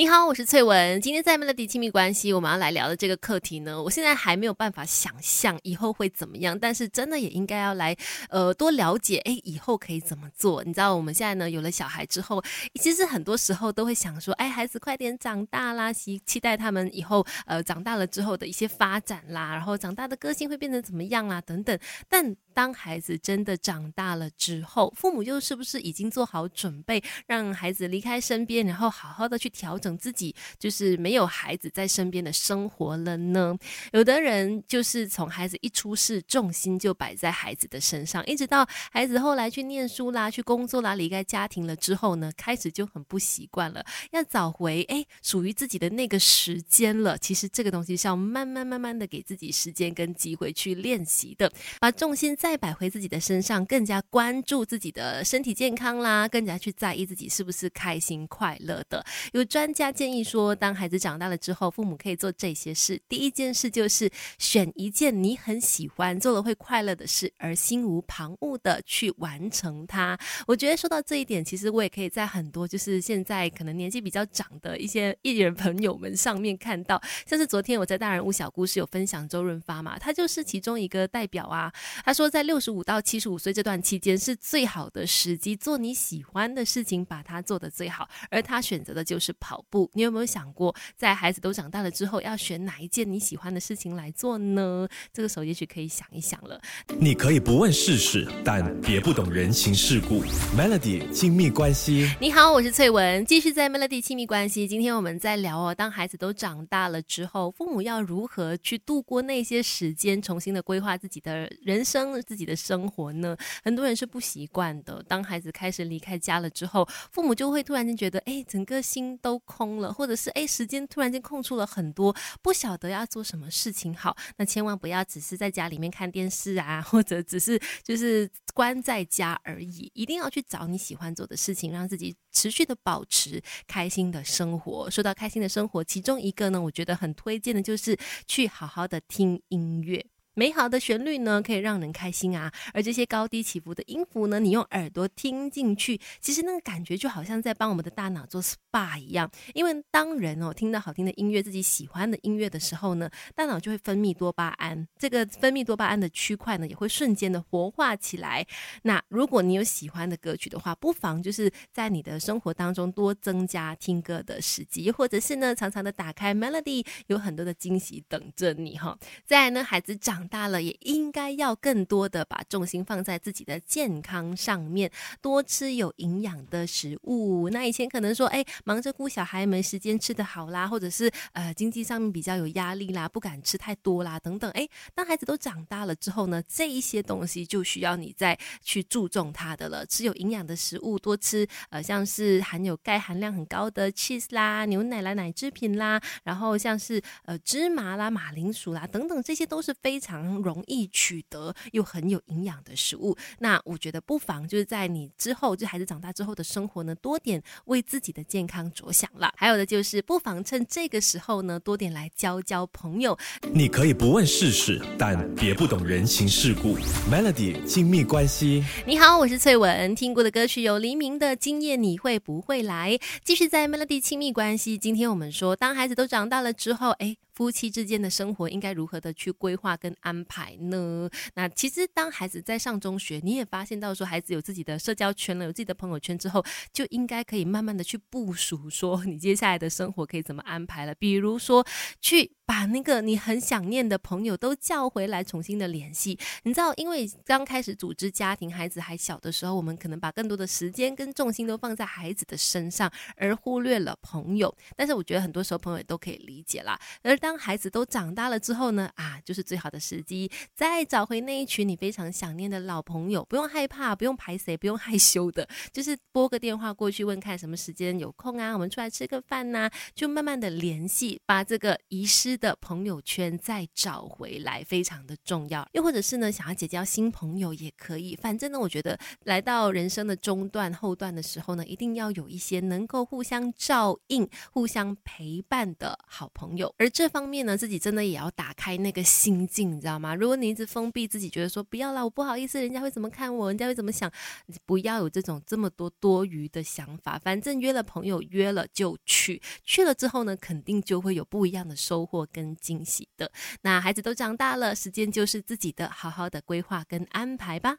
你好，我是翠文。今天在 Melody 亲密关系，我们要来聊的这个课题呢，我现在还没有办法想象以后会怎么样，但是真的也应该要来呃多了解，哎，以后可以怎么做？你知道我们现在呢有了小孩之后，其实很多时候都会想说，哎，孩子快点长大啦，期期待他们以后呃长大了之后的一些发展啦，然后长大的个性会变成怎么样啦等等。但当孩子真的长大了之后，父母又是不是已经做好准备，让孩子离开身边，然后好好的去调整自己，就是没有孩子在身边的生活了呢？有的人就是从孩子一出世，重心就摆在孩子的身上，一直到孩子后来去念书啦、去工作啦、离开家庭了之后呢，开始就很不习惯了，要找回哎属于自己的那个时间了。其实这个东西是要慢慢慢慢的给自己时间跟机会去练习的，把重心再摆回自己的身上，更加关注自己的身体健康啦，更加去在意自己是不是开心快乐的。有专家建议说，当孩子长大了之后，父母可以做这些事。第一件事就是选一件你很喜欢、做了会快乐的事，而心无旁骛的去完成它。我觉得说到这一点，其实我也可以在很多就是现在可能年纪比较长的一些艺人朋友们上面看到，像是昨天我在大人物小故事有分享周润发嘛，他就是其中一个代表啊。他说在六十五到七十五岁这段期间是最好的时机，做你喜欢的事情，把它做得最好。而他选择的就是跑步。你有没有想过，在孩子都长大了之后，要选哪一件你喜欢的事情来做呢？这个时候也许可以想一想了。你可以不问世事，但别不懂人情世故。Melody 亲密关系，你好，我是翠文，继续在 Melody 亲密关系。今天我们在聊哦，当孩子都长大了之后，父母要如何去度过那些时间，重新的规划自己的人生、自己的生活呢？很多人是不习惯的。当孩子开始离开家了之后，父母就会突然间觉得，哎，整个心都空了，或者是哎，时间突然间空出了很多，不晓得要做什么事情好。那千万不要只是在家里面看电视啊，或者只是就是关在家而已，一定要去找你喜欢做的事情，让自己持续的保持开心的生活。说到开心的生活，其中一个呢，我觉得很推荐的就是去好好的听音乐。美好的旋律呢，可以让人开心啊。而这些高低起伏的音符呢，你用耳朵听进去，其实那个感觉就好像在帮我们的大脑做 SPA 一样。因为当人哦听到好听的音乐，自己喜欢的音乐的时候呢，大脑就会分泌多巴胺。这个分泌多巴胺的区块呢，也会瞬间的活化起来。那如果你有喜欢的歌曲的话，不妨就是在你的生活当中多增加听歌的时机，或者是呢，常常的打开 Melody，有很多的惊喜等着你哈。再来呢，孩子长。大了也应该要更多的把重心放在自己的健康上面，多吃有营养的食物。那以前可能说，哎，忙着顾小孩没时间吃得好啦，或者是呃经济上面比较有压力啦，不敢吃太多啦等等。哎，当孩子都长大了之后呢，这一些东西就需要你再去注重它的了。吃有营养的食物，多吃呃像是含有钙含量很高的 cheese 啦、牛奶啦、奶制品啦，然后像是呃芝麻啦、马铃薯啦等等，这些都是非常。常容易取得又很有营养的食物，那我觉得不妨就是在你之后，就孩子长大之后的生活呢，多点为自己的健康着想了。还有的就是不妨趁这个时候呢，多点来交交朋友。你可以不问世事，但别不懂人情世故。Melody 亲密关系，你好，我是翠文。听过的歌曲有黎明的《今夜你会不会来》。继续在 Melody 亲密关系，今天我们说，当孩子都长大了之后，哎。夫妻之间的生活应该如何的去规划跟安排呢？那其实当孩子在上中学，你也发现到说孩子有自己的社交圈了，有自己的朋友圈之后，就应该可以慢慢的去部署，说你接下来的生活可以怎么安排了。比如说去。把那个你很想念的朋友都叫回来，重新的联系。你知道，因为刚开始组织家庭，孩子还小的时候，我们可能把更多的时间跟重心都放在孩子的身上，而忽略了朋友。但是我觉得很多时候朋友也都可以理解啦。而当孩子都长大了之后呢，啊，就是最好的时机，再找回那一群你非常想念的老朋友，不用害怕，不用排谁，不用害羞的，就是拨个电话过去问看什么时间有空啊，我们出来吃个饭呐，就慢慢的联系，把这个遗失。的朋友圈再找回来，非常的重要。又或者是呢，想要结交新朋友也可以。反正呢，我觉得来到人生的中段、后段的时候呢，一定要有一些能够互相照应、互相陪伴的好朋友。而这方面呢，自己真的也要打开那个心境，你知道吗？如果你一直封闭自己，觉得说不要啦，我不好意思，人家会怎么看我？人家会怎么想？不要有这种这么多多余的想法。反正约了朋友，约了就去，去了之后呢，肯定就会有不一样的收获跟惊喜的。那孩子都长大了，时间就是自己的，好好的规划跟安排吧。